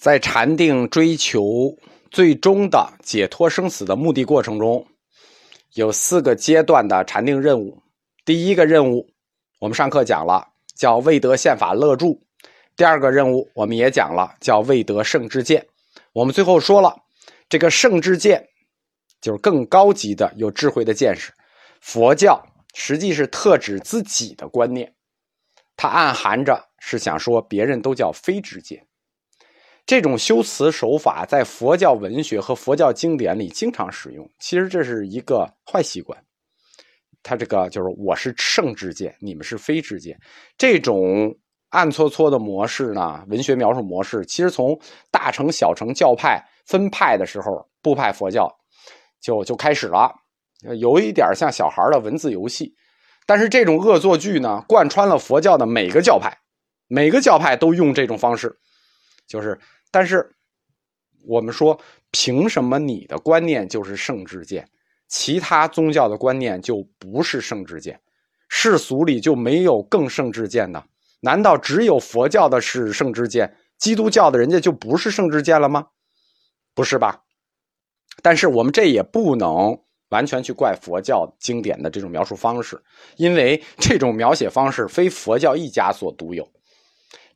在禅定追求最终的解脱生死的目的过程中，有四个阶段的禅定任务。第一个任务，我们上课讲了，叫未得宪法乐住；第二个任务，我们也讲了，叫未得圣智见。我们最后说了，这个圣智见就是更高级的有智慧的见识。佛教实际是特指自己的观念，它暗含着是想说别人都叫非智见。这种修辞手法在佛教文学和佛教经典里经常使用。其实这是一个坏习惯。他这个就是我是圣智见，你们是非智见，这种暗搓搓的模式呢？文学描述模式，其实从大乘小乘教派分派的时候，部派佛教就就开始了，有一点像小孩的文字游戏。但是这种恶作剧呢，贯穿了佛教的每个教派，每个教派都用这种方式，就是，但是我们说，凭什么你的观念就是圣智见？其他宗教的观念就不是圣智见，世俗里就没有更圣智见的？难道只有佛教的是圣智见，基督教的人家就不是圣智见了吗？不是吧？但是我们这也不能完全去怪佛教经典的这种描述方式，因为这种描写方式非佛教一家所独有，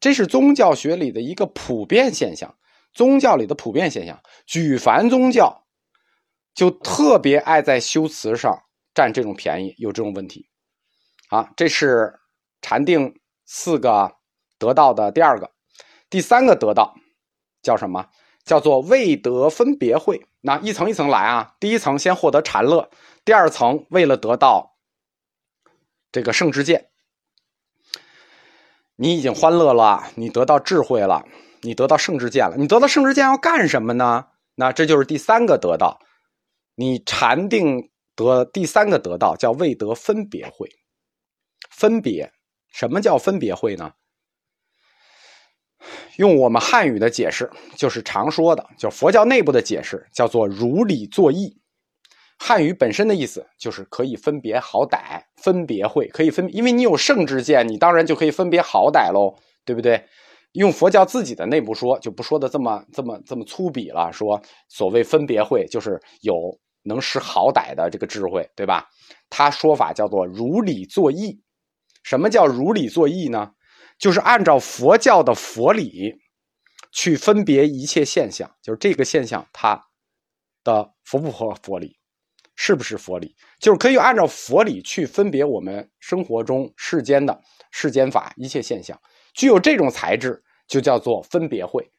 这是宗教学里的一个普遍现象，宗教里的普遍现象，举凡宗教。就特别爱在修辞上占这种便宜，有这种问题。啊，这是禅定四个得到的第二个，第三个得到叫什么？叫做未得分别会。那一层一层来啊，第一层先获得禅乐，第二层为了得到这个圣智见，你已经欢乐了，你得到智慧了，你得到圣智见了，你得到圣智见要干什么呢？那这就是第三个得到。你禅定得第三个得到叫未得分别会，分别什么叫分别会呢？用我们汉语的解释，就是常说的，就佛教内部的解释，叫做如理作意。汉语本身的意思就是可以分别好歹，分别会可以分，因为你有圣之见，你当然就可以分别好歹喽，对不对？用佛教自己的内部说，就不说的这么这么这么粗鄙了，说所谓分别会就是有。能识好歹的这个智慧，对吧？他说法叫做如理作意。什么叫如理作意呢？就是按照佛教的佛理去分别一切现象，就是这个现象它的符不符合佛理，是不是佛理？就是可以按照佛理去分别我们生活中世间的世间法一切现象，具有这种材质，就叫做分别会。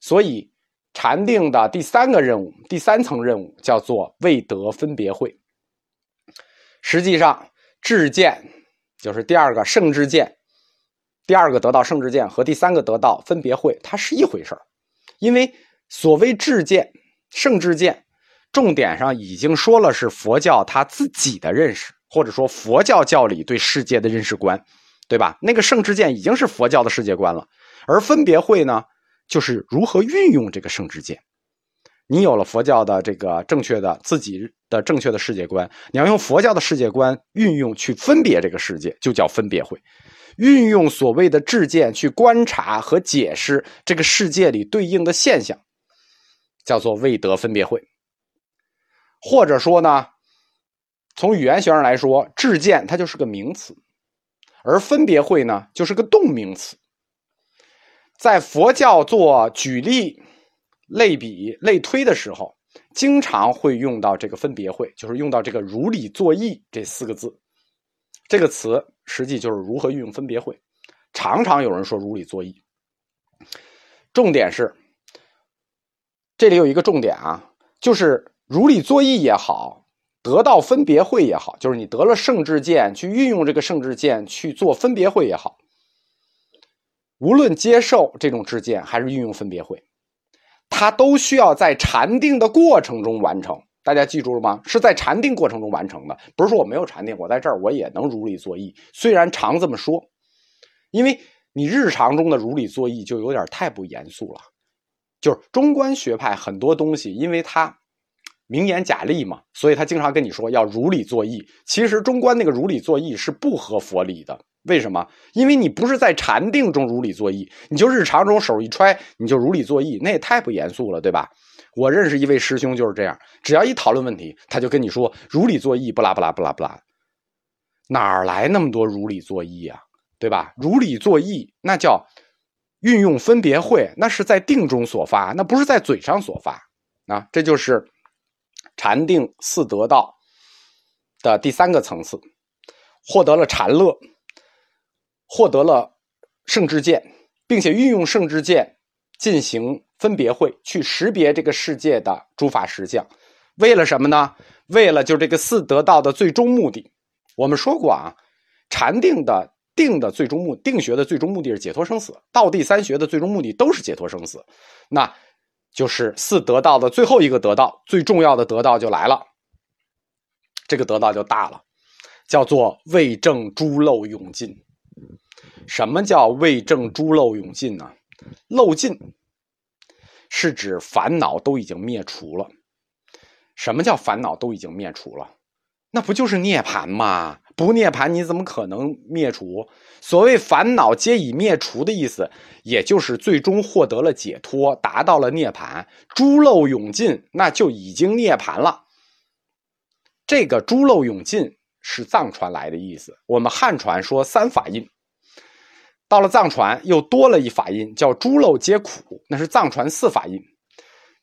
所以。禅定的第三个任务，第三层任务叫做未得分别会。实际上，智见就是第二个圣智见，第二个得到圣智见和第三个得到分别会，它是一回事因为所谓智见、圣智见，重点上已经说了是佛教他自己的认识，或者说佛教教理对世界的认识观，对吧？那个圣智见已经是佛教的世界观了，而分别会呢？就是如何运用这个圣智见，你有了佛教的这个正确的自己的正确的世界观，你要用佛教的世界观运用去分别这个世界，就叫分别会；运用所谓的智见去观察和解释这个世界里对应的现象，叫做未得分别会。或者说呢，从语言学上来说，智见它就是个名词，而分别会呢就是个动名词。在佛教做举例、类比、类推的时候，经常会用到这个分别会，就是用到这个“如理作意”这四个字。这个词实际就是如何运用分别会。常常有人说“如理作意”，重点是这里有一个重点啊，就是“如理作意”也好，得到分别会也好，就是你得了圣智见，去运用这个圣智见去做分别会也好。无论接受这种智见，还是运用分别会，它都需要在禅定的过程中完成。大家记住了吗？是在禅定过程中完成的，不是说我没有禅定，我在这儿我也能如理作意。虽然常这么说，因为你日常中的如理作意就有点太不严肃了。就是中观学派很多东西，因为它名言假例嘛，所以他经常跟你说要如理作意。其实中观那个如理作意是不合佛理的。为什么？因为你不是在禅定中如理作意，你就日常中手一揣，你就如理作意，那也太不严肃了，对吧？我认识一位师兄就是这样，只要一讨论问题，他就跟你说如理作意，不拉不拉不拉不拉，哪来那么多如理作意啊？对吧？如理作意那叫运用分别慧，那是在定中所发，那不是在嘴上所发啊。这就是禅定四得道的第三个层次，获得了禅乐。获得了圣智见，并且运用圣智见进行分别会，去识别这个世界的诸法实相，为了什么呢？为了就这个四得道的最终目的。我们说过啊，禅定的定的最终目，定学的最终目的是解脱生死，道地三学的最终目的都是解脱生死，那就是四得到的最后一个得到，最重要的得到就来了，这个得到就大了，叫做为证诸漏永尽。什么叫为证诸漏永尽呢？漏尽是指烦恼都已经灭除了。什么叫烦恼都已经灭除了？那不就是涅槃吗？不涅槃你怎么可能灭除？所谓烦恼皆已灭除的意思，也就是最终获得了解脱，达到了涅槃。诸漏永尽，那就已经涅槃了。这个诸漏永尽是藏传来的意思，我们汉传说三法印。到了藏传，又多了一法印，叫“诸漏皆苦”，那是藏传四法印。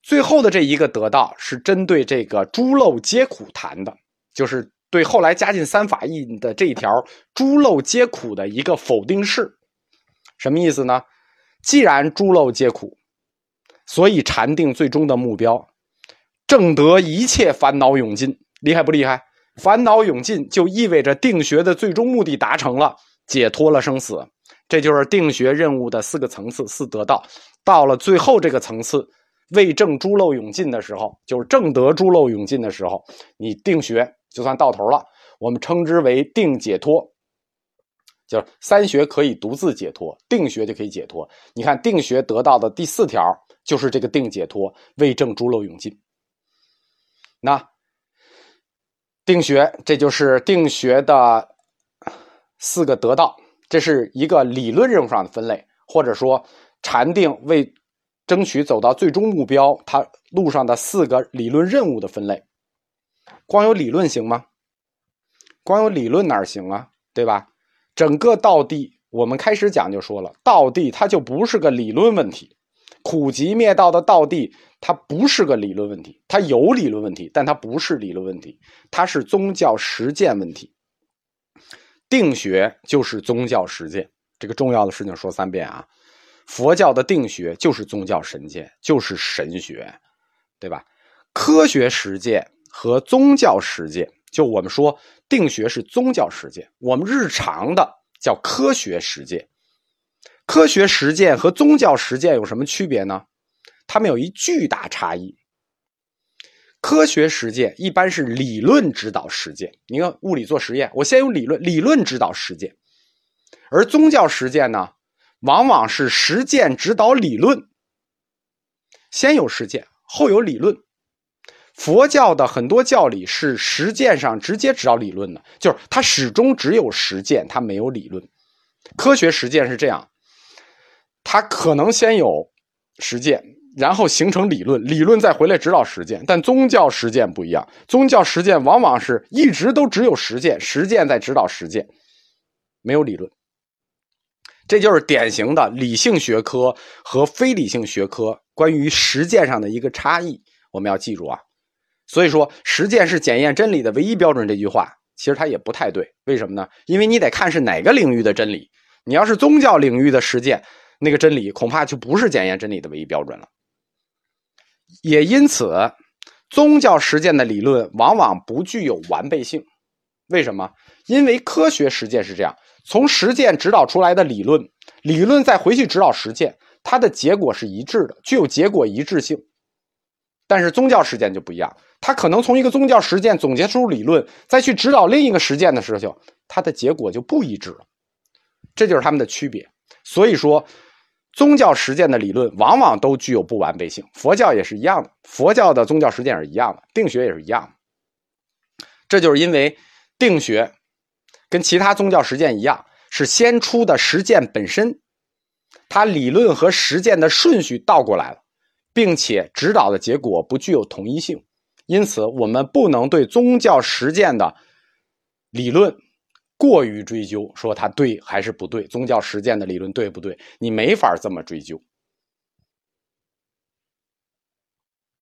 最后的这一个得道，是针对这个“诸漏皆苦”谈的，就是对后来加进三法印的这一条“诸漏皆苦”的一个否定式。什么意思呢？既然诸漏皆苦，所以禅定最终的目标，正得一切烦恼永尽，厉害不厉害？烦恼永尽，就意味着定学的最终目的达成了，解脱了生死。这就是定学任务的四个层次，四得道。到了最后这个层次，为正诸漏永尽的时候，就是正得诸漏永尽的时候，你定学就算到头了。我们称之为定解脱，就是三学可以独自解脱，定学就可以解脱。你看定学得到的第四条就是这个定解脱，为正诸漏永尽。那定学，这就是定学的四个得道。这是一个理论任务上的分类，或者说禅定为争取走到最终目标，它路上的四个理论任务的分类。光有理论行吗？光有理论哪行啊？对吧？整个道地，我们开始讲就说了，道地它就不是个理论问题，苦集灭道的道地，它不是个理论问题，它有理论问题，但它不是理论问题，它是宗教实践问题。定学就是宗教实践，这个重要的事情说三遍啊！佛教的定学就是宗教神界，就是神学，对吧？科学实践和宗教实践，就我们说定学是宗教实践，我们日常的叫科学实践。科学实践和宗教实践有什么区别呢？它们有一巨大差异。科学实践一般是理论指导实践。你看物理做实验，我先有理论，理论指导实践；而宗教实践呢，往往是实践指导理论，先有实践，后有理论。佛教的很多教理是实践上直接指导理论的，就是它始终只有实践，它没有理论。科学实践是这样，它可能先有实践。然后形成理论，理论再回来指导实践，但宗教实践不一样。宗教实践往往是一直都只有实践，实践在指导实践，没有理论。这就是典型的理性学科和非理性学科关于实践上的一个差异。我们要记住啊，所以说实践是检验真理的唯一标准。这句话其实它也不太对，为什么呢？因为你得看是哪个领域的真理。你要是宗教领域的实践，那个真理恐怕就不是检验真理的唯一标准了。也因此，宗教实践的理论往往不具有完备性。为什么？因为科学实践是这样：从实践指导出来的理论，理论再回去指导实践，它的结果是一致的，具有结果一致性。但是宗教实践就不一样，它可能从一个宗教实践总结出理论，再去指导另一个实践的时候，它的结果就不一致了。这就是他们的区别。所以说。宗教实践的理论往往都具有不完备性，佛教也是一样的，佛教的宗教实践也是一样的，定学也是一样的。这就是因为定学跟其他宗教实践一样，是先出的实践本身，它理论和实践的顺序倒过来了，并且指导的结果不具有统一性，因此我们不能对宗教实践的理论。过于追究，说它对还是不对？宗教实践的理论对不对？你没法这么追究。